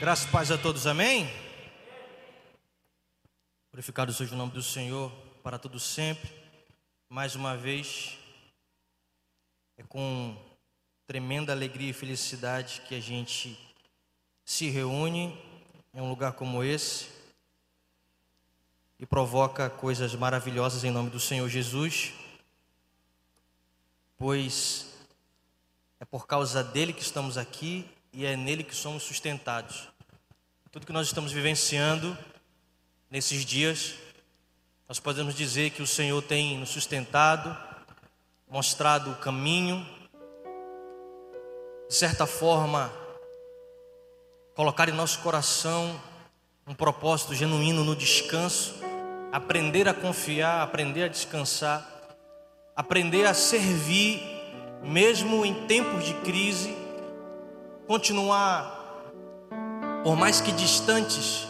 Graças e paz a todos, amém? Glorificado seja o nome do Senhor para todo sempre. Mais uma vez, é com tremenda alegria e felicidade que a gente se reúne em um lugar como esse e provoca coisas maravilhosas em nome do Senhor Jesus, pois é por causa dele que estamos aqui e é nele que somos sustentados. Tudo que nós estamos vivenciando nesses dias, nós podemos dizer que o Senhor tem nos sustentado, mostrado o caminho, de certa forma, colocar em nosso coração um propósito genuíno no descanso, aprender a confiar, aprender a descansar, aprender a servir, mesmo em tempos de crise, continuar, por mais que distantes,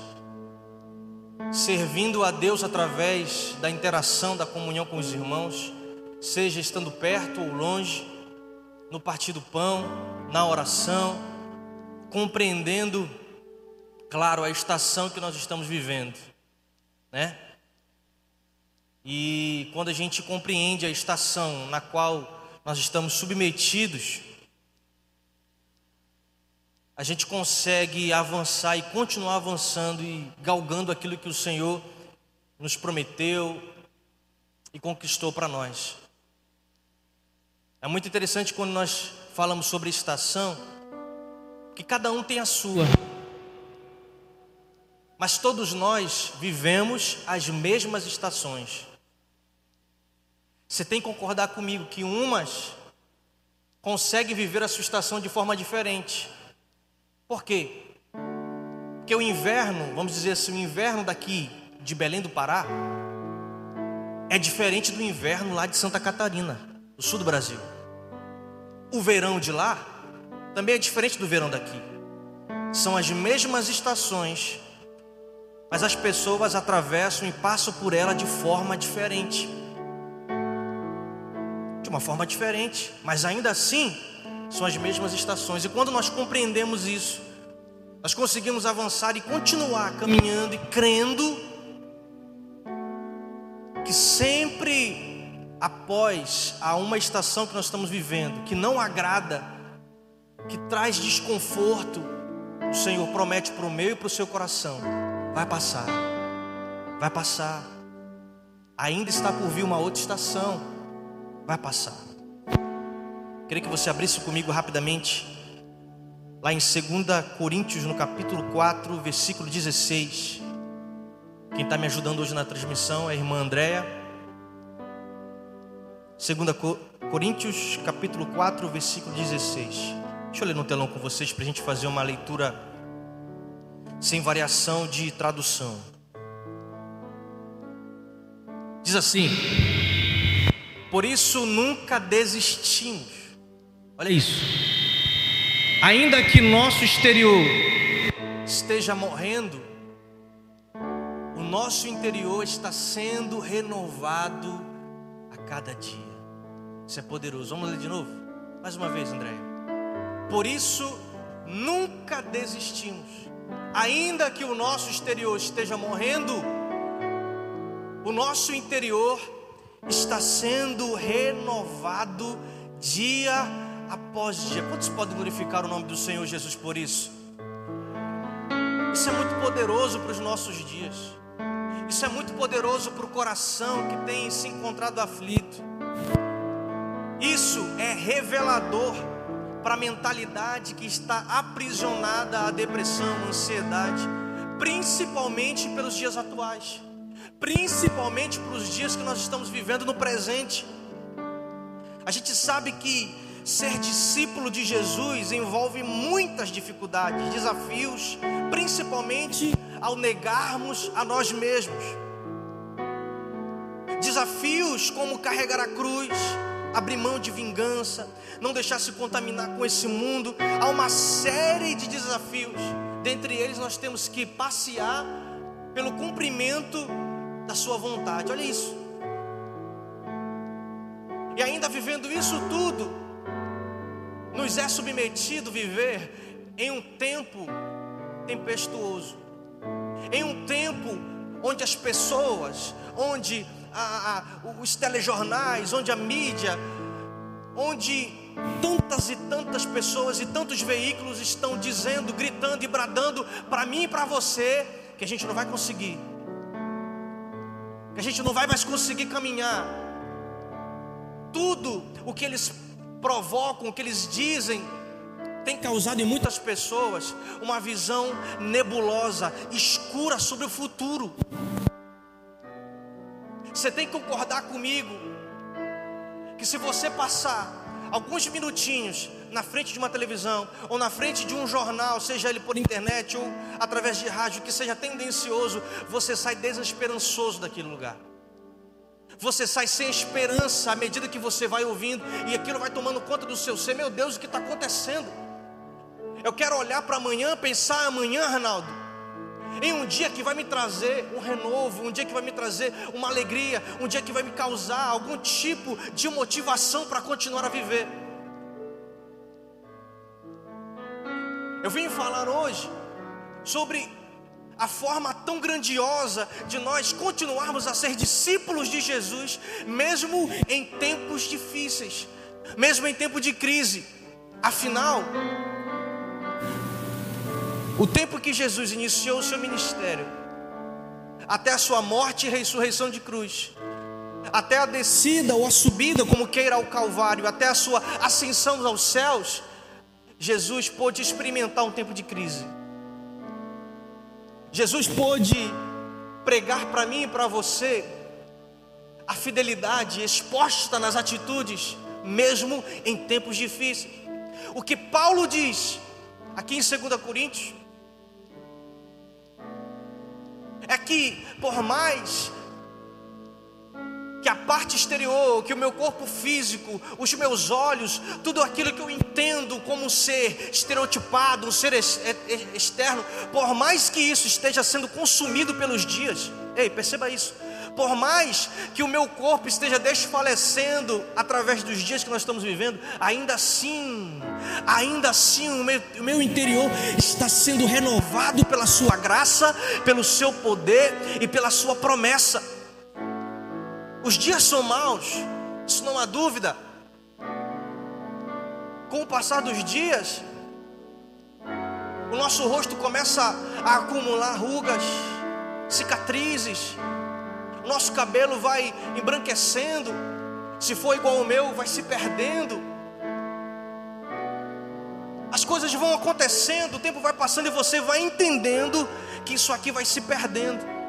servindo a Deus através da interação, da comunhão com os irmãos, seja estando perto ou longe, no partir do pão, na oração, compreendendo, claro, a estação que nós estamos vivendo, né? E quando a gente compreende a estação na qual nós estamos submetidos, a gente consegue avançar e continuar avançando e galgando aquilo que o Senhor nos prometeu e conquistou para nós. É muito interessante quando nós falamos sobre estação, que cada um tem a sua. Mas todos nós vivemos as mesmas estações. Você tem que concordar comigo que umas conseguem viver a sua estação de forma diferente. Por quê? Porque o inverno, vamos dizer assim, o inverno daqui de Belém do Pará é diferente do inverno lá de Santa Catarina, do sul do Brasil. O verão de lá também é diferente do verão daqui. São as mesmas estações, mas as pessoas atravessam e passam por ela de forma diferente. De uma forma diferente, mas ainda assim são as mesmas estações. E quando nós compreendemos isso, nós conseguimos avançar e continuar caminhando e crendo que sempre após a uma estação que nós estamos vivendo, que não agrada, que traz desconforto, o Senhor promete para o meu e para o seu coração: vai passar, vai passar. Ainda está por vir uma outra estação, vai passar. Queria que você abrisse comigo rapidamente, lá em 2 Coríntios, no capítulo 4, versículo 16. Quem está me ajudando hoje na transmissão é a irmã Andréia. 2 Coríntios, capítulo 4, versículo 16. Deixa eu ler no telão com vocês para a gente fazer uma leitura sem variação de tradução. Diz assim: Por isso nunca desistimos Olha isso. Ainda que nosso exterior esteja morrendo, o nosso interior está sendo renovado a cada dia. Isso é poderoso. Vamos ler de novo? Mais uma vez, André. Por isso, nunca desistimos. Ainda que o nosso exterior esteja morrendo, o nosso interior está sendo renovado dia a após dia. Quantos podem glorificar o nome do Senhor Jesus por isso? Isso é muito poderoso para os nossos dias. Isso é muito poderoso para o coração que tem se encontrado aflito. Isso é revelador para a mentalidade que está aprisionada à depressão, à ansiedade, principalmente pelos dias atuais, principalmente para os dias que nós estamos vivendo no presente. A gente sabe que Ser discípulo de Jesus envolve muitas dificuldades, desafios, principalmente ao negarmos a nós mesmos. Desafios como carregar a cruz, abrir mão de vingança, não deixar se contaminar com esse mundo. Há uma série de desafios. Dentre eles, nós temos que passear pelo cumprimento da Sua vontade. Olha isso. E ainda vivendo isso tudo, nos é submetido viver em um tempo tempestuoso, em um tempo onde as pessoas, onde a, a, os telejornais, onde a mídia, onde tantas e tantas pessoas e tantos veículos estão dizendo, gritando e bradando para mim e para você que a gente não vai conseguir, que a gente não vai mais conseguir caminhar. Tudo o que eles provocam, o que eles dizem, tem causado em muitas pessoas uma visão nebulosa, escura sobre o futuro. Você tem que concordar comigo que se você passar alguns minutinhos na frente de uma televisão ou na frente de um jornal, seja ele por internet ou através de rádio, que seja tendencioso, você sai desesperançoso daquele lugar. Você sai sem esperança à medida que você vai ouvindo e aquilo vai tomando conta do seu ser. Meu Deus, o que está acontecendo? Eu quero olhar para amanhã, pensar amanhã, Arnaldo, em um dia que vai me trazer um renovo, um dia que vai me trazer uma alegria, um dia que vai me causar algum tipo de motivação para continuar a viver. Eu vim falar hoje sobre a forma tão grandiosa de nós continuarmos a ser discípulos de Jesus, mesmo em tempos difíceis, mesmo em tempo de crise. Afinal, o tempo que Jesus iniciou o seu ministério, até a sua morte e ressurreição de cruz, até a descida ou a subida, como queira, ao Calvário, até a sua ascensão aos céus, Jesus pôde experimentar um tempo de crise. Jesus pôde pregar para mim e para você a fidelidade exposta nas atitudes, mesmo em tempos difíceis. O que Paulo diz aqui em 2 Coríntios é que, por mais que a parte exterior, que o meu corpo físico, os meus olhos, tudo aquilo que eu entendo como ser estereotipado, um ser externo, por mais que isso esteja sendo consumido pelos dias, ei, perceba isso. Por mais que o meu corpo esteja desfalecendo através dos dias que nós estamos vivendo, ainda assim, ainda assim o meu, o meu interior está sendo renovado pela Sua graça, pelo Seu poder e pela Sua promessa. Os dias são maus, isso não há dúvida. Com o passar dos dias, o nosso rosto começa a acumular rugas, cicatrizes, nosso cabelo vai embranquecendo, se for igual ao meu, vai se perdendo. As coisas vão acontecendo, o tempo vai passando e você vai entendendo que isso aqui vai se perdendo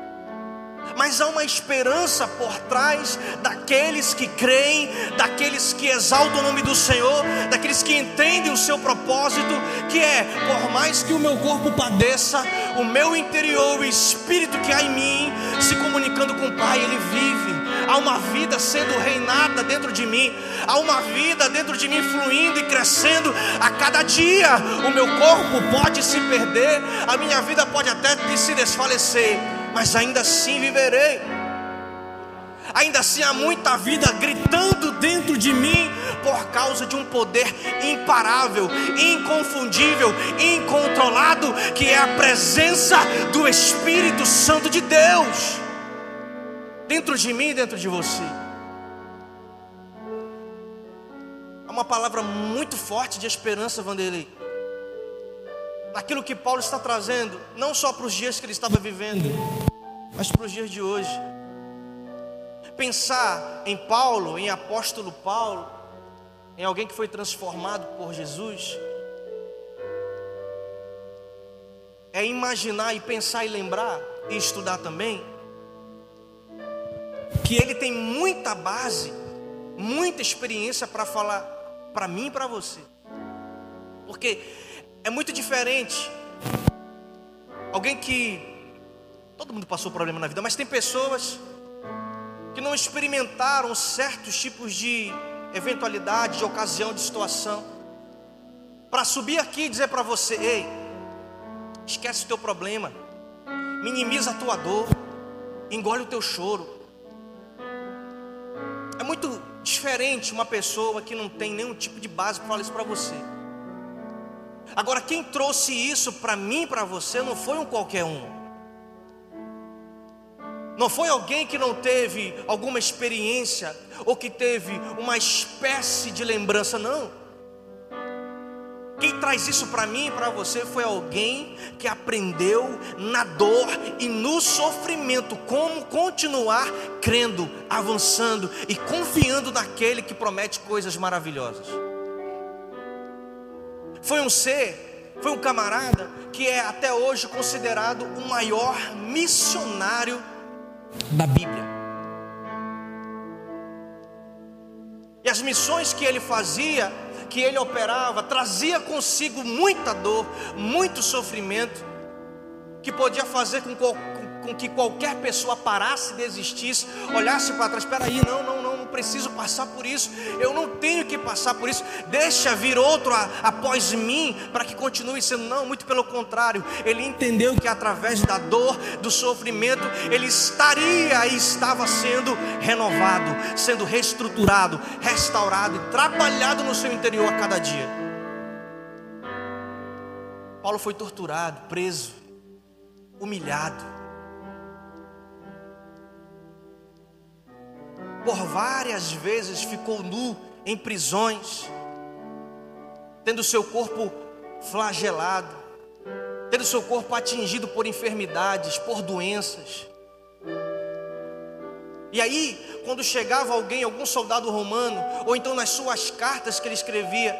mas há uma esperança por trás daqueles que creem, daqueles que exaltam o nome do Senhor, daqueles que entendem o seu propósito, que é, por mais que o meu corpo padeça, o meu interior, o espírito que há em mim, se comunicando com o Pai, ele vive. Há uma vida sendo reinada dentro de mim, há uma vida dentro de mim fluindo e crescendo a cada dia. O meu corpo pode se perder, a minha vida pode até se desfalecer mas ainda assim viverei. Ainda assim há muita vida gritando dentro de mim por causa de um poder imparável, inconfundível, incontrolado, que é a presença do Espírito Santo de Deus dentro de mim e dentro de você. É uma palavra muito forte de esperança, Vanderlei naquilo que Paulo está trazendo, não só para os dias que ele estava vivendo, mas para os dias de hoje. Pensar em Paulo, em apóstolo Paulo, em alguém que foi transformado por Jesus, é imaginar e pensar e lembrar e estudar também que ele tem muita base, muita experiência para falar para mim e para você. Porque é muito diferente. Alguém que todo mundo passou problema na vida, mas tem pessoas que não experimentaram certos tipos de eventualidade, de ocasião, de situação. Para subir aqui e dizer para você, ei, esquece o teu problema, minimiza a tua dor, engole o teu choro. É muito diferente uma pessoa que não tem nenhum tipo de base para falar isso para você. Agora, quem trouxe isso para mim, para você, não foi um qualquer um. Não foi alguém que não teve alguma experiência ou que teve uma espécie de lembrança, não. Quem traz isso para mim e para você foi alguém que aprendeu na dor e no sofrimento como continuar crendo, avançando e confiando naquele que promete coisas maravilhosas. Foi um ser, foi um camarada que é até hoje considerado o maior missionário da Bíblia. E as missões que ele fazia, que ele operava, trazia consigo muita dor, muito sofrimento, que podia fazer com, com, com que qualquer pessoa parasse, desistisse, olhasse para trás: espera aí, não, não, não, não preciso passar por isso, eu não tenho que passar por isso, deixa vir outro a, após mim, para que continue sendo, não, muito pelo contrário, ele entendeu que através da dor, do sofrimento, ele estaria e estava sendo renovado, sendo reestruturado, restaurado e trabalhado no seu interior a cada dia. Paulo foi torturado, preso, humilhado, por várias vezes ficou nu em prisões, tendo seu corpo flagelado, tendo seu corpo atingido por enfermidades, por doenças. E aí, quando chegava alguém, algum soldado romano, ou então nas suas cartas que ele escrevia,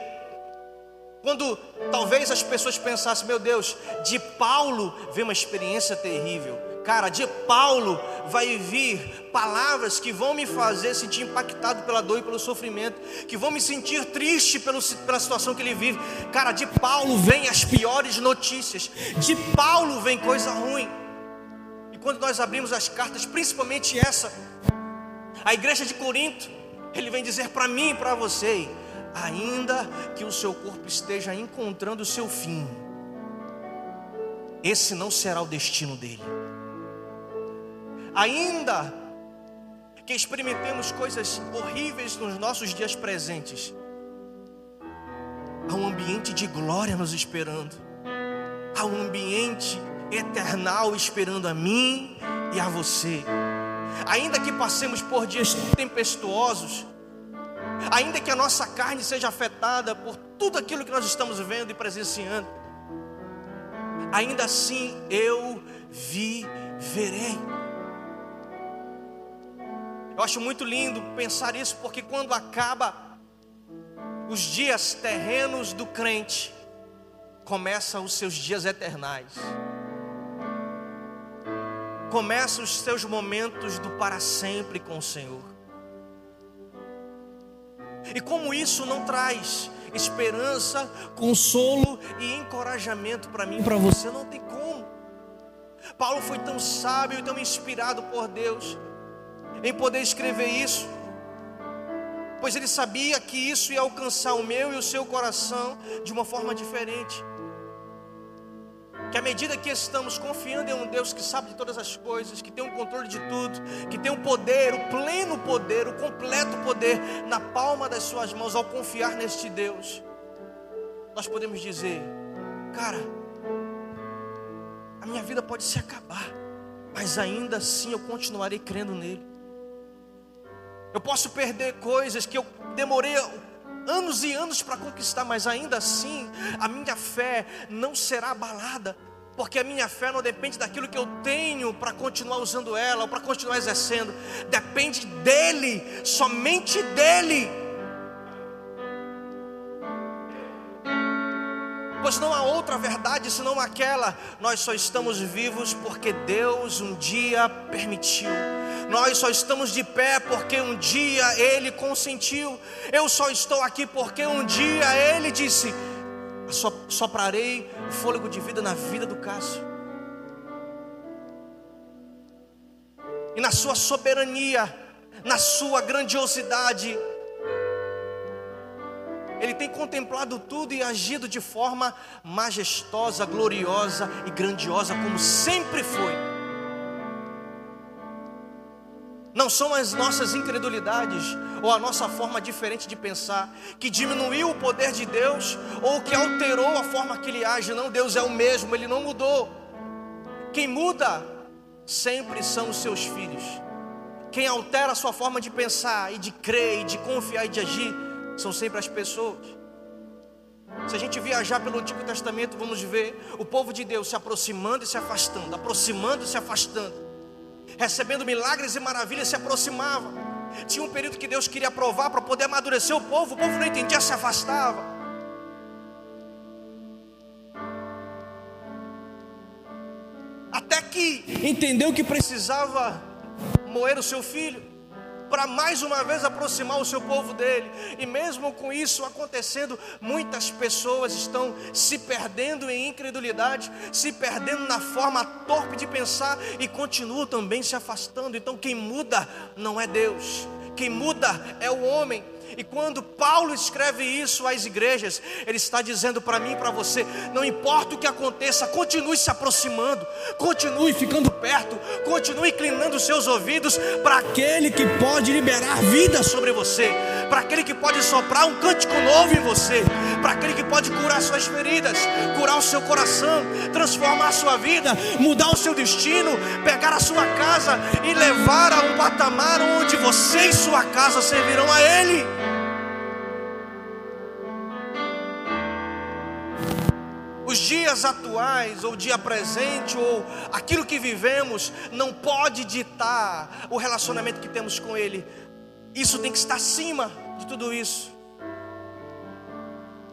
quando talvez as pessoas pensassem, meu Deus, de Paulo vem uma experiência terrível. Cara, de Paulo vai vir palavras que vão me fazer sentir impactado pela dor e pelo sofrimento, que vão me sentir triste pela situação que ele vive. Cara, de Paulo vem as piores notícias, de Paulo vem coisa ruim. E quando nós abrimos as cartas, principalmente essa, a igreja de Corinto, ele vem dizer para mim e para você: ainda que o seu corpo esteja encontrando o seu fim, esse não será o destino dele ainda que experimentemos coisas horríveis nos nossos dias presentes, há um ambiente de glória nos esperando, há um ambiente eternal esperando a mim e a você. Ainda que passemos por dias tempestuosos, ainda que a nossa carne seja afetada por tudo aquilo que nós estamos vendo e presenciando, ainda assim eu viverei. Eu acho muito lindo pensar isso, porque quando acaba os dias terrenos do crente, começam os seus dias eternais. Começam os seus momentos do para sempre com o Senhor. E como isso não traz esperança, consolo e encorajamento para mim para você, não tem como. Paulo foi tão sábio e tão inspirado por Deus em poder escrever isso, pois ele sabia que isso ia alcançar o meu e o seu coração de uma forma diferente. Que à medida que estamos confiando em um Deus que sabe de todas as coisas, que tem um controle de tudo, que tem o um poder, o pleno poder, o completo poder na palma das suas mãos, ao confiar neste Deus, nós podemos dizer: cara, a minha vida pode se acabar, mas ainda assim eu continuarei crendo nele. Eu posso perder coisas que eu demorei anos e anos para conquistar, mas ainda assim a minha fé não será abalada, porque a minha fé não depende daquilo que eu tenho para continuar usando ela ou para continuar exercendo, depende dele, somente dele. pois não há outra verdade senão aquela. Nós só estamos vivos porque Deus um dia permitiu. Nós só estamos de pé porque um dia Ele consentiu. Eu só estou aqui porque um dia Ele disse: soprarei o fôlego de vida na vida do Cássio. E na sua soberania, na sua grandiosidade, ele tem contemplado tudo e agido de forma majestosa, gloriosa e grandiosa, como sempre foi. Não são as nossas incredulidades ou a nossa forma diferente de pensar que diminuiu o poder de Deus ou que alterou a forma que ele age. Não, Deus é o mesmo, ele não mudou. Quem muda sempre são os seus filhos. Quem altera a sua forma de pensar e de crer e de confiar e de agir são sempre as pessoas. Se a gente viajar pelo Antigo Testamento, vamos ver o povo de Deus se aproximando e se afastando, aproximando e se afastando recebendo milagres e maravilhas, se aproximava. Tinha um período que Deus queria provar para poder amadurecer o povo, o povo não entendia, se afastava. Até que entendeu que precisava moer o seu filho para mais uma vez aproximar o seu povo dele. E mesmo com isso acontecendo, muitas pessoas estão se perdendo em incredulidade, se perdendo na forma torpe de pensar e continuam também se afastando. Então quem muda não é Deus, quem muda é o homem. E quando Paulo escreve isso às igrejas, ele está dizendo para mim e para você: não importa o que aconteça, continue se aproximando, continue ficando perto, continue inclinando seus ouvidos para aquele que pode liberar vida sobre você, para aquele que pode soprar um cântico novo em você, para aquele que pode curar suas feridas, curar o seu coração, transformar a sua vida, mudar o seu destino, pegar a sua casa e levar a um patamar onde você e sua casa servirão a Ele. Os dias atuais, ou o dia presente, ou aquilo que vivemos, não pode ditar o relacionamento que temos com Ele. Isso tem que estar acima de tudo isso.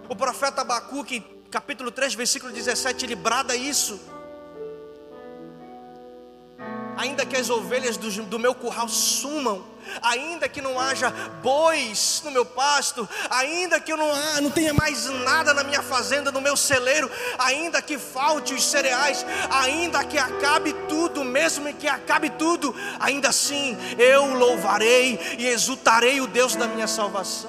O profeta Abacuque, capítulo 3, versículo 17, ele brada isso. Ainda que as ovelhas do, do meu curral sumam, ainda que não haja bois no meu pasto, ainda que eu não, não tenha mais nada na minha fazenda, no meu celeiro, ainda que falte os cereais, ainda que acabe tudo, mesmo que acabe tudo, ainda assim eu louvarei e exultarei o Deus da minha salvação.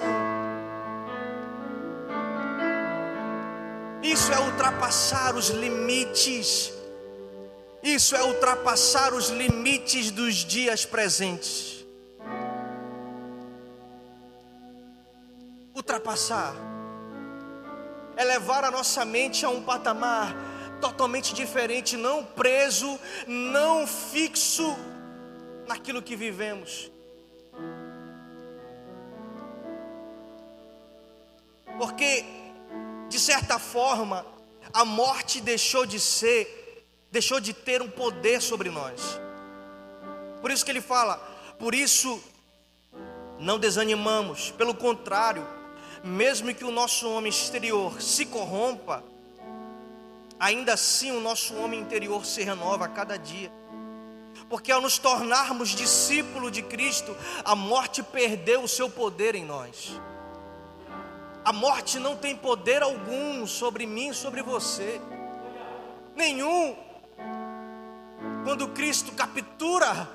Isso é ultrapassar os limites. Isso é ultrapassar os limites dos dias presentes. ultrapassar, é levar a nossa mente a um patamar totalmente diferente, não preso, não fixo naquilo que vivemos. Porque, de certa forma, a morte deixou de ser, deixou de ter um poder sobre nós. Por isso que ele fala, por isso não desanimamos, pelo contrário, mesmo que o nosso homem exterior se corrompa, ainda assim o nosso homem interior se renova a cada dia. Porque ao nos tornarmos discípulos de Cristo, a morte perdeu o seu poder em nós. A morte não tem poder algum sobre mim, sobre você. Nenhum. Quando Cristo captura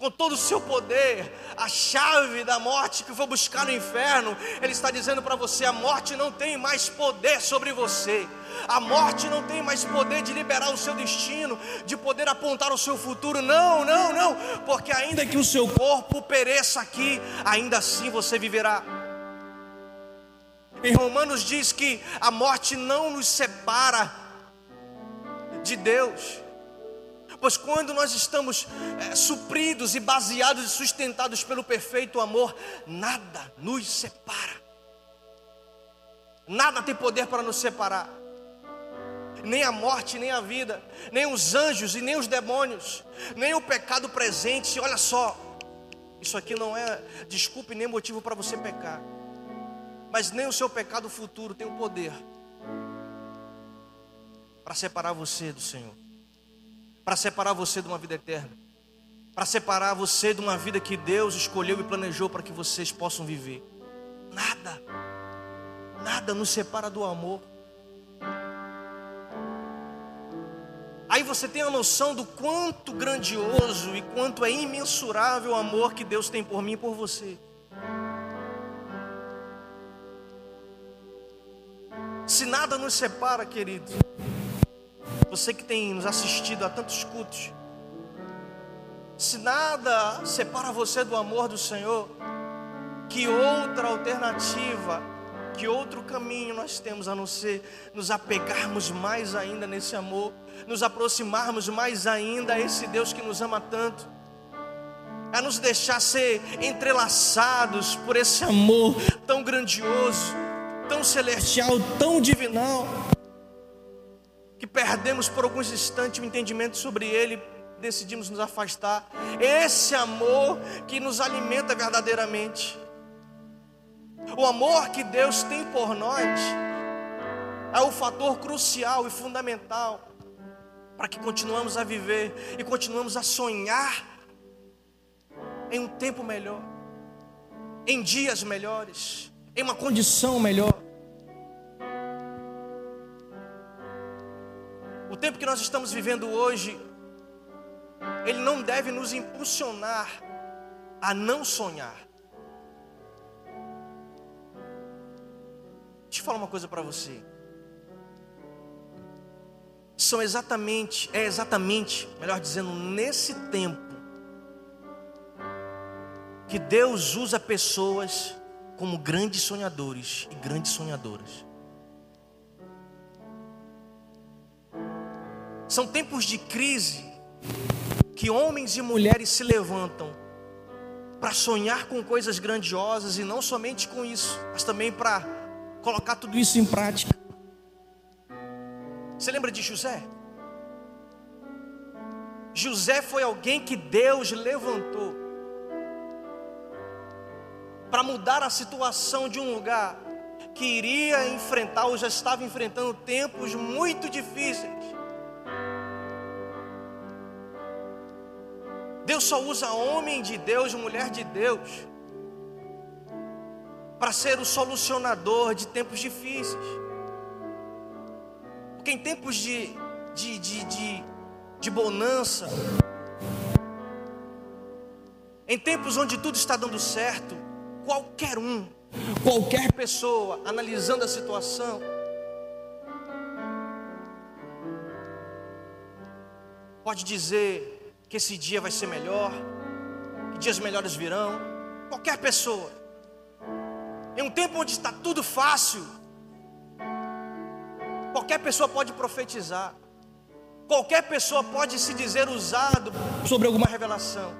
com todo o seu poder, a chave da morte que foi buscar no inferno, Ele está dizendo para você: a morte não tem mais poder sobre você. A morte não tem mais poder de liberar o seu destino, de poder apontar o seu futuro. Não, não, não, porque ainda que o seu corpo pereça aqui, ainda assim você viverá. Em Romanos diz que a morte não nos separa de Deus. Pois quando nós estamos é, supridos e baseados e sustentados pelo perfeito amor, nada nos separa. Nada tem poder para nos separar. Nem a morte, nem a vida, nem os anjos e nem os demônios, nem o pecado presente. Olha só, isso aqui não é desculpa e nem motivo para você pecar. Mas nem o seu pecado futuro tem o poder para separar você do Senhor para separar você de uma vida eterna, para separar você de uma vida que Deus escolheu e planejou para que vocês possam viver. Nada, nada nos separa do amor. Aí você tem a noção do quanto grandioso e quanto é imensurável o amor que Deus tem por mim e por você. Se nada nos separa, querido, você que tem nos assistido a tantos cultos, Se nada separa você do amor do Senhor, que outra alternativa, que outro caminho nós temos a não ser nos apegarmos mais ainda nesse amor, nos aproximarmos mais ainda a esse Deus que nos ama tanto, a nos deixar ser entrelaçados por esse amor tão grandioso, tão celestial, tão divinal, perdemos por alguns instantes o entendimento sobre Ele decidimos nos afastar. Esse amor que nos alimenta verdadeiramente. O amor que Deus tem por nós é o fator crucial e fundamental para que continuamos a viver e continuamos a sonhar em um tempo melhor, em dias melhores, em uma condição melhor. O tempo que nós estamos vivendo hoje ele não deve nos impulsionar a não sonhar. Deixa eu falar uma coisa para você. São exatamente, é exatamente, melhor dizendo, nesse tempo que Deus usa pessoas como grandes sonhadores e grandes sonhadoras. São tempos de crise que homens e mulheres se levantam para sonhar com coisas grandiosas e não somente com isso, mas também para colocar tudo isso em prática. Você lembra de José? José foi alguém que Deus levantou para mudar a situação de um lugar que iria enfrentar ou já estava enfrentando tempos muito difíceis. Deus só usa homem de Deus, mulher de Deus, para ser o solucionador de tempos difíceis. Porque em tempos de, de, de, de, de bonança, em tempos onde tudo está dando certo, qualquer um, qualquer pessoa, analisando a situação, pode dizer: que esse dia vai ser melhor, que dias melhores virão. Qualquer pessoa. Em um tempo onde está tudo fácil, qualquer pessoa pode profetizar. Qualquer pessoa pode se dizer usado sobre alguma revelação.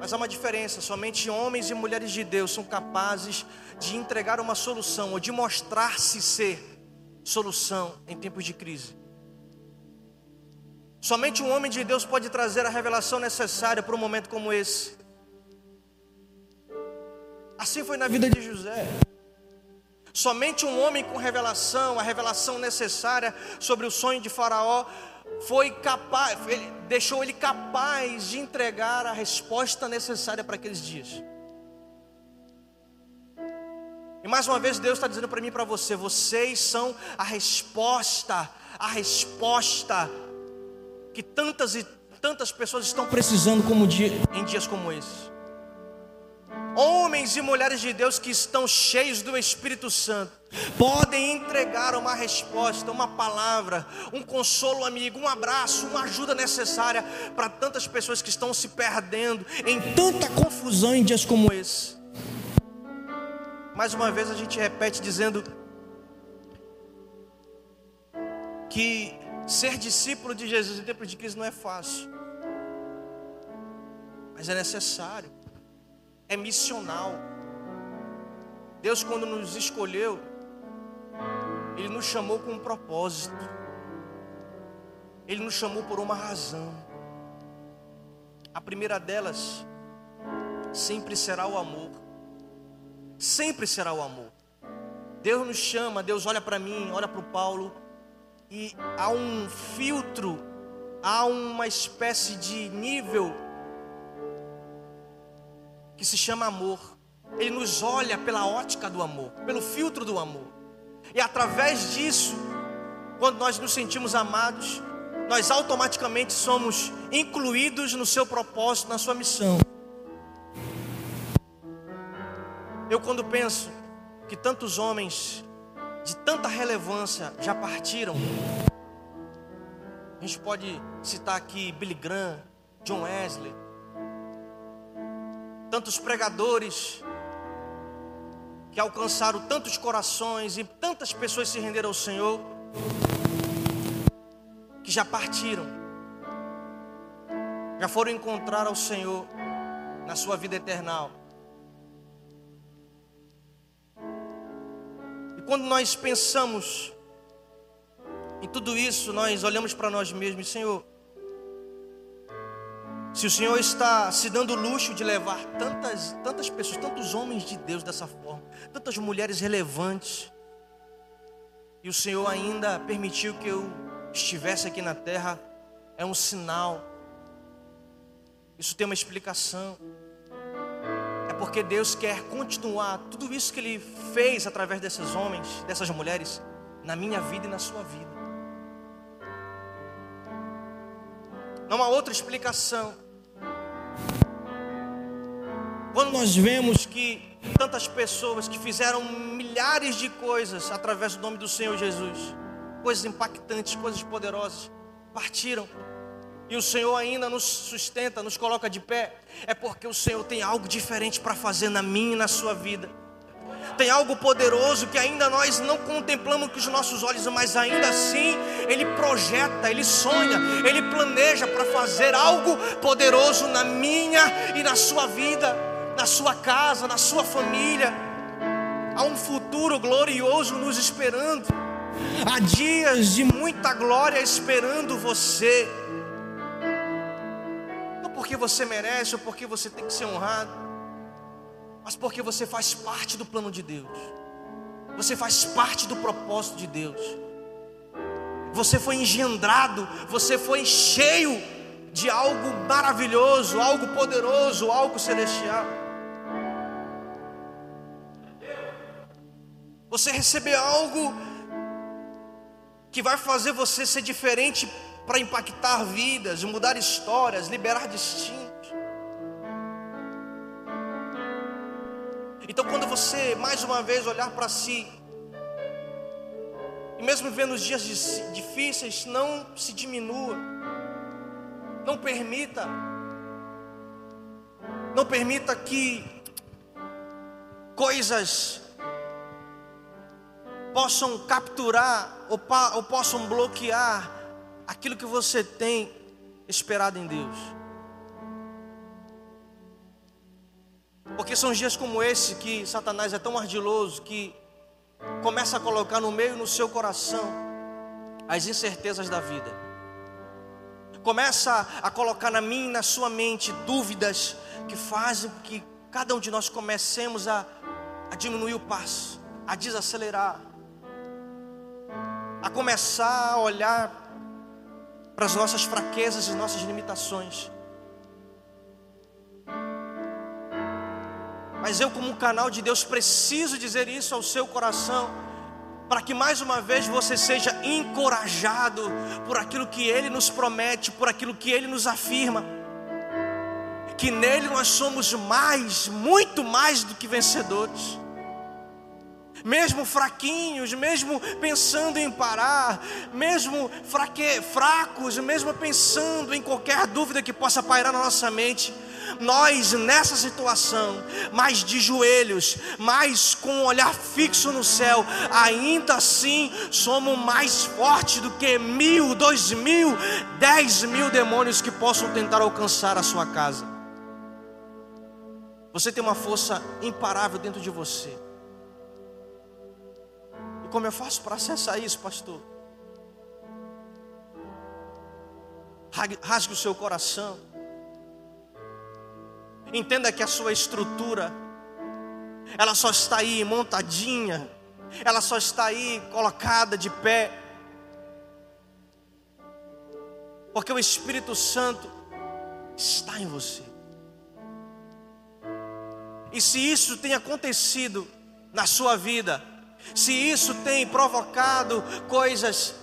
Mas há uma diferença: somente homens e mulheres de Deus são capazes de entregar uma solução ou de mostrar-se ser solução em tempos de crise. Somente um homem de Deus pode trazer a revelação necessária para um momento como esse. Assim foi na vida de José. Somente um homem com revelação, a revelação necessária sobre o sonho de Faraó, foi capaz, ele, deixou ele capaz de entregar a resposta necessária para aqueles dias. E mais uma vez Deus está dizendo para mim e para você: vocês são a resposta, a resposta que tantas e tantas pessoas estão precisando como dia, em dias como esses. Homens e mulheres de Deus que estão cheios do Espírito Santo podem entregar uma resposta, uma palavra, um consolo amigo, um abraço, uma ajuda necessária para tantas pessoas que estão se perdendo em tanta confusão em dias como esse. Mais uma vez a gente repete dizendo que Ser discípulo de Jesus em tempos de crise não é fácil, mas é necessário, é missional. Deus, quando nos escolheu, Ele nos chamou com um propósito, Ele nos chamou por uma razão. A primeira delas sempre será o amor, sempre será o amor. Deus nos chama, Deus olha para mim, olha para o Paulo e há um filtro, há uma espécie de nível que se chama amor. Ele nos olha pela ótica do amor, pelo filtro do amor. E através disso, quando nós nos sentimos amados, nós automaticamente somos incluídos no seu propósito, na sua missão. Eu quando penso que tantos homens de tanta relevância já partiram. A gente pode citar aqui Billy Graham, John Wesley, tantos pregadores que alcançaram tantos corações e tantas pessoas se renderam ao Senhor, que já partiram, já foram encontrar ao Senhor na sua vida eterna. Quando nós pensamos em tudo isso, nós olhamos para nós mesmos, Senhor, se o Senhor está se dando o luxo de levar tantas, tantas pessoas, tantos homens de Deus dessa forma, tantas mulheres relevantes, e o Senhor ainda permitiu que eu estivesse aqui na terra, é um sinal. Isso tem uma explicação. Porque Deus quer continuar tudo isso que Ele fez através desses homens, dessas mulheres, na minha vida e na sua vida. Não há outra explicação. Quando nós vemos que tantas pessoas que fizeram milhares de coisas através do nome do Senhor Jesus, coisas impactantes, coisas poderosas, partiram. E o Senhor ainda nos sustenta, nos coloca de pé, é porque o Senhor tem algo diferente para fazer na minha e na sua vida. Tem algo poderoso que ainda nós não contemplamos com os nossos olhos, mas ainda assim Ele projeta, Ele sonha, Ele planeja para fazer algo poderoso na minha e na sua vida na sua casa, na sua família. Há um futuro glorioso nos esperando. Há dias de muita glória esperando você. Porque você merece ou porque você tem que ser honrado, mas porque você faz parte do plano de Deus. Você faz parte do propósito de Deus. Você foi engendrado, você foi cheio de algo maravilhoso, algo poderoso, algo celestial. Você recebeu algo que vai fazer você ser diferente para impactar vidas, mudar histórias, liberar destinos. Então, quando você mais uma vez olhar para si, e mesmo vendo os dias difíceis, não se diminua, não permita, não permita que coisas possam capturar ou, ou possam bloquear aquilo que você tem esperado em Deus. Porque são dias como esse que Satanás é tão ardiloso que começa a colocar no meio no seu coração as incertezas da vida. Começa a colocar na minha e na sua mente dúvidas que fazem que cada um de nós comecemos a, a diminuir o passo, a desacelerar, a começar a olhar para as nossas fraquezas e nossas limitações. Mas eu, como canal de Deus, preciso dizer isso ao seu coração, para que mais uma vez você seja encorajado por aquilo que Ele nos promete, por aquilo que Ele nos afirma, que nele nós somos mais, muito mais do que vencedores mesmo fraquinhos, mesmo pensando em parar, mesmo fraque, fracos, mesmo pensando em qualquer dúvida que possa pairar na nossa mente, nós nessa situação, mais de joelhos, mais com um olhar fixo no céu, ainda assim somos mais fortes do que mil, dois mil, dez mil demônios que possam tentar alcançar a sua casa. Você tem uma força imparável dentro de você como eu faço para acessar isso, pastor? Rasgue o seu coração. Entenda que a sua estrutura, ela só está aí montadinha, ela só está aí colocada de pé, porque o Espírito Santo está em você. E se isso tem acontecido na sua vida, se isso tem provocado coisas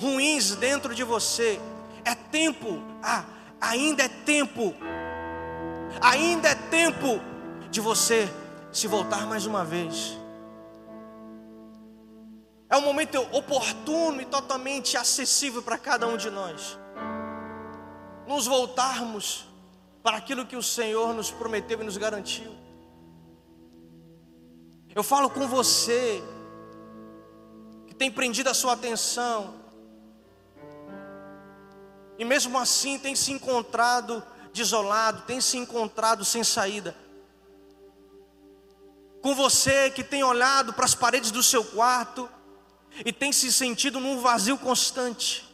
ruins dentro de você, é tempo, ah, ainda é tempo, ainda é tempo de você se voltar mais uma vez. É um momento oportuno e totalmente acessível para cada um de nós. nos voltarmos para aquilo que o Senhor nos prometeu e nos garantiu. Eu falo com você que tem prendido a sua atenção e mesmo assim tem se encontrado desolado, tem se encontrado sem saída. Com você que tem olhado para as paredes do seu quarto e tem se sentido num vazio constante.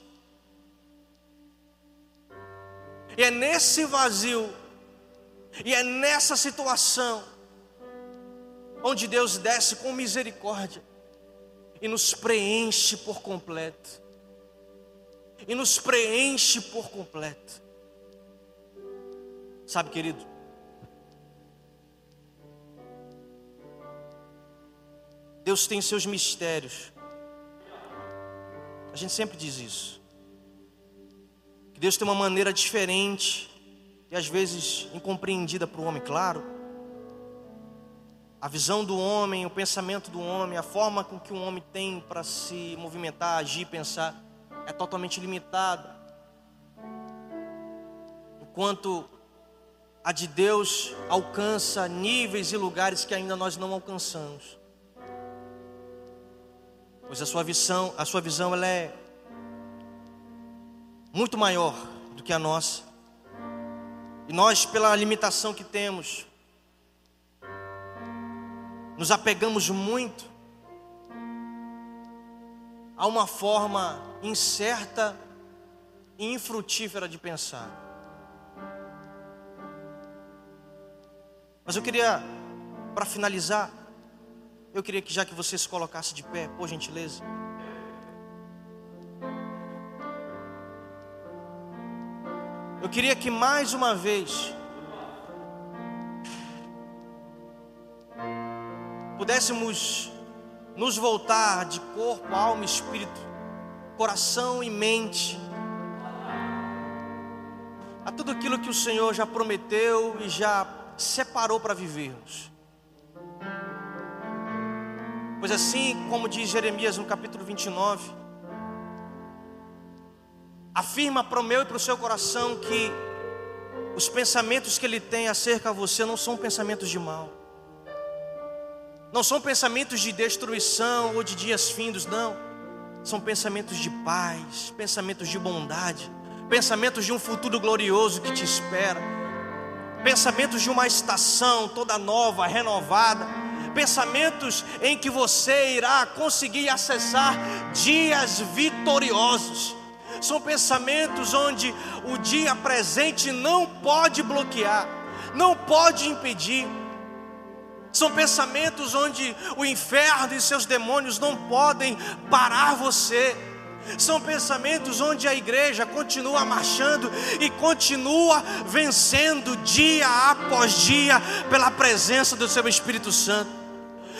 E é nesse vazio, e é nessa situação, onde Deus desce com misericórdia e nos preenche por completo e nos preenche por completo. Sabe, querido? Deus tem seus mistérios. A gente sempre diz isso. Que Deus tem uma maneira diferente e às vezes incompreendida para o homem, claro. A visão do homem, o pensamento do homem, a forma com que um homem tem para se movimentar, agir, pensar é totalmente limitada. Enquanto a de Deus alcança níveis e lugares que ainda nós não alcançamos. Pois a sua visão, a sua visão ela é muito maior do que a nossa. E nós, pela limitação que temos, nos apegamos muito a uma forma incerta e infrutífera de pensar. Mas eu queria, para finalizar, eu queria que já que você se colocasse de pé, por gentileza. Eu queria que mais uma vez pudéssemos nos voltar de corpo, alma espírito, coração e mente, a tudo aquilo que o Senhor já prometeu e já separou para vivermos. Pois assim como diz Jeremias no capítulo 29, afirma para o meu e para o seu coração que os pensamentos que ele tem acerca de você não são pensamentos de mal não são pensamentos de destruição ou de dias findos, não. São pensamentos de paz, pensamentos de bondade, pensamentos de um futuro glorioso que te espera, pensamentos de uma estação toda nova, renovada, pensamentos em que você irá conseguir acessar dias vitoriosos. São pensamentos onde o dia presente não pode bloquear, não pode impedir são pensamentos onde o inferno e seus demônios não podem parar você. São pensamentos onde a igreja continua marchando e continua vencendo dia após dia pela presença do seu Espírito Santo.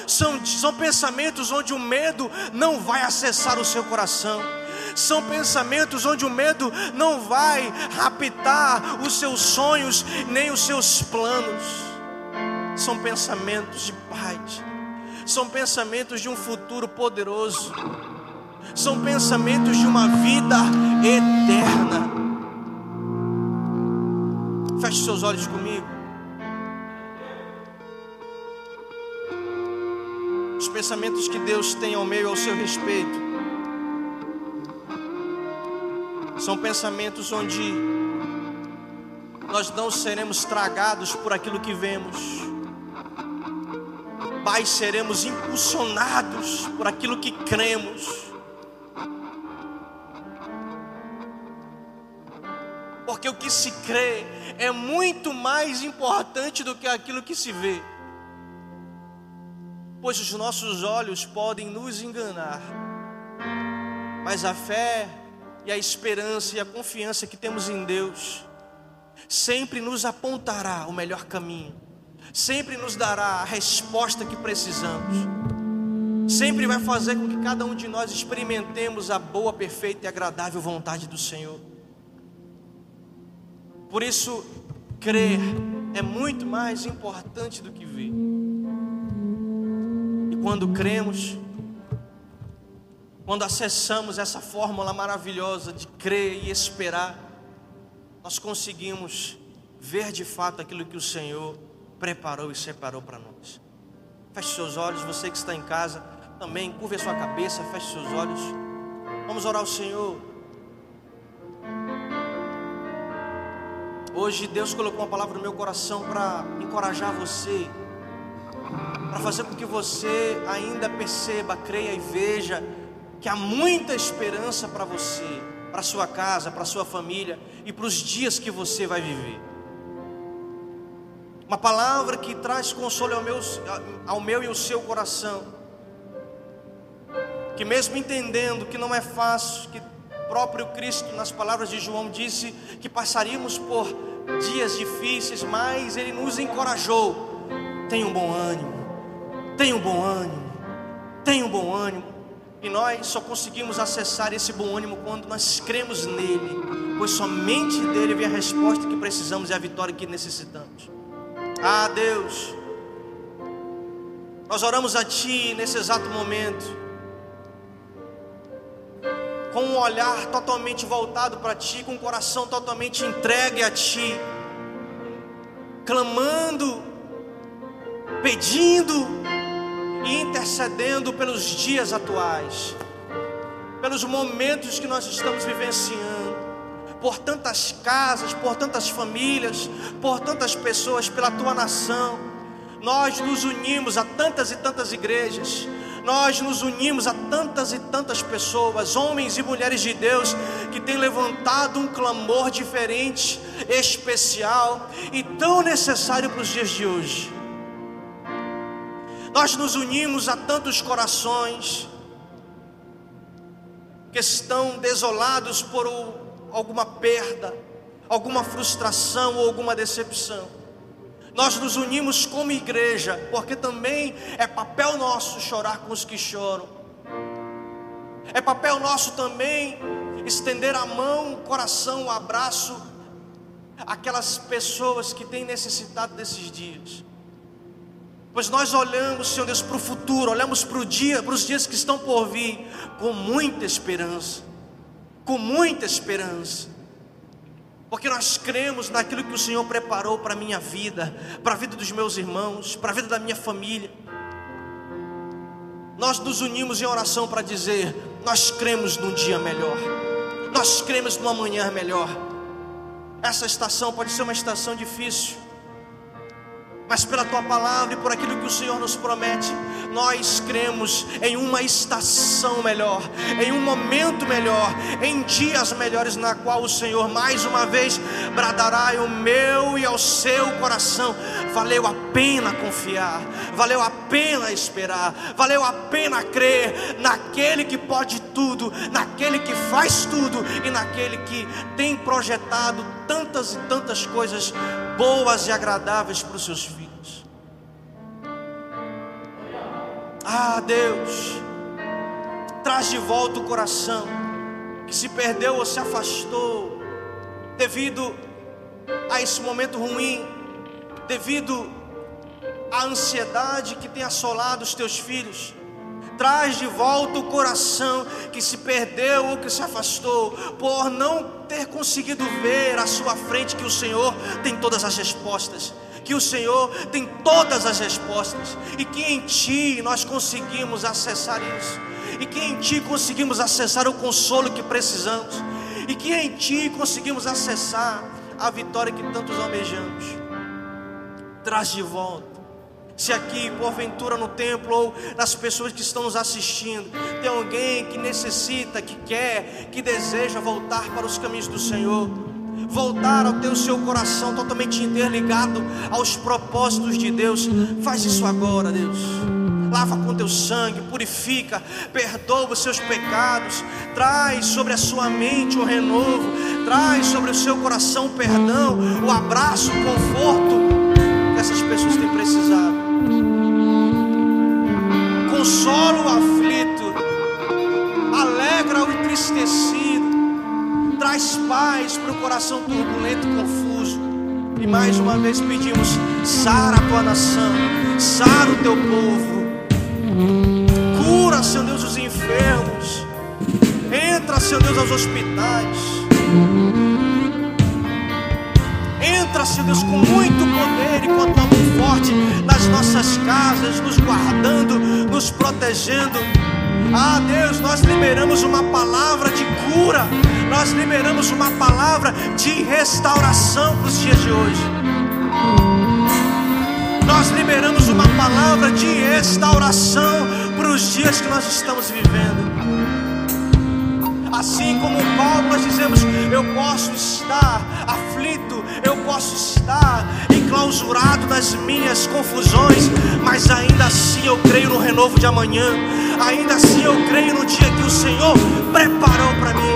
São, são pensamentos onde o medo não vai acessar o seu coração. São pensamentos onde o medo não vai raptar os seus sonhos nem os seus planos são pensamentos de paz, são pensamentos de um futuro poderoso, são pensamentos de uma vida eterna. Feche seus olhos comigo. Os pensamentos que Deus tem ao meio ao seu respeito são pensamentos onde nós não seremos tragados por aquilo que vemos Pai, seremos impulsionados por aquilo que cremos. Porque o que se crê é muito mais importante do que aquilo que se vê. Pois os nossos olhos podem nos enganar, mas a fé e a esperança e a confiança que temos em Deus sempre nos apontará o melhor caminho sempre nos dará a resposta que precisamos. Sempre vai fazer com que cada um de nós experimentemos a boa, perfeita e agradável vontade do Senhor. Por isso, crer é muito mais importante do que ver. E quando cremos, quando acessamos essa fórmula maravilhosa de crer e esperar, nós conseguimos ver de fato aquilo que o Senhor preparou e separou para nós. Feche seus olhos, você que está em casa, também curve a sua cabeça, feche seus olhos. Vamos orar ao Senhor. Hoje Deus colocou uma palavra no meu coração para encorajar você, para fazer com que você ainda perceba, creia e veja que há muita esperança para você, para sua casa, para sua família e para os dias que você vai viver. Uma palavra que traz consolo ao meu, ao meu e ao seu coração. Que mesmo entendendo que não é fácil, que próprio Cristo, nas palavras de João, disse que passaríamos por dias difíceis, mas Ele nos encorajou. Tenha um bom ânimo, tenha um bom ânimo, tenha um bom ânimo. E nós só conseguimos acessar esse bom ânimo quando nós cremos nele, pois somente dele vem a resposta que precisamos e a vitória que necessitamos. Ah, Deus, nós oramos a Ti nesse exato momento, com um olhar totalmente voltado para Ti, com um coração totalmente entregue a Ti, clamando, pedindo e intercedendo pelos dias atuais, pelos momentos que nós estamos vivenciando por tantas casas, por tantas famílias, por tantas pessoas, pela tua nação. Nós nos unimos a tantas e tantas igrejas, nós nos unimos a tantas e tantas pessoas, homens e mulheres de Deus, que têm levantado um clamor diferente, especial e tão necessário para os dias de hoje. Nós nos unimos a tantos corações que estão desolados por o alguma perda, alguma frustração ou alguma decepção. Nós nos unimos como igreja, porque também é papel nosso chorar com os que choram. É papel nosso também estender a mão, o coração, o abraço aquelas pessoas que têm necessitado desses dias. Pois nós olhamos, Senhor Deus, para o futuro, olhamos para o dia, para os dias que estão por vir, com muita esperança com muita esperança, porque nós cremos naquilo que o Senhor preparou para a minha vida, para a vida dos meus irmãos, para a vida da minha família. Nós nos unimos em oração para dizer: nós cremos num dia melhor, nós cremos numa manhã melhor. Essa estação pode ser uma estação difícil, mas pela tua palavra e por aquilo que o Senhor nos promete, nós cremos em uma estação melhor, em um momento melhor, em dias melhores, na qual o Senhor mais uma vez bradará ao meu e ao seu coração: valeu a pena confiar, valeu a pena esperar, valeu a pena crer naquele que pode tudo, naquele que faz tudo e naquele que tem projetado tantas e tantas coisas boas e agradáveis para os seus filhos. Ah, Deus, traz de volta o coração que se perdeu ou se afastou devido a esse momento ruim, devido à ansiedade que tem assolado os teus filhos. Traz de volta o coração que se perdeu ou que se afastou, por não ter conseguido ver à sua frente que o Senhor tem todas as respostas, que o Senhor tem todas as respostas, e que em Ti nós conseguimos acessar isso, e que em Ti conseguimos acessar o consolo que precisamos, e que em Ti conseguimos acessar a vitória que tantos almejamos. Traz de volta se aqui, porventura, no templo ou nas pessoas que estão nos assistindo, tem alguém que necessita, que quer, que deseja voltar para os caminhos do Senhor, voltar ao teu seu coração totalmente interligado aos propósitos de Deus, faz isso agora, Deus. Lava com teu sangue, purifica, perdoa os seus pecados, traz sobre a sua mente o renovo, traz sobre o seu coração o perdão, o abraço, o conforto mais uma vez pedimos: sara a tua nação, sara o teu povo, cura, Senhor Deus, os enfermos, entra, Senhor Deus, aos hospitais. entra, Senhor Deus, com muito poder e com a tua mão forte nas nossas casas, nos guardando, nos protegendo. Ah, Deus, nós liberamos uma palavra de cura, nós liberamos uma palavra de restauração para os dias de hoje liberamos uma palavra de restauração para os dias que nós estamos vivendo. Assim como Paulo, nós dizemos: Eu posso estar aflito, eu posso estar enclausurado nas minhas confusões, mas ainda assim eu creio no renovo de amanhã, ainda assim eu creio no dia que o Senhor preparou para mim.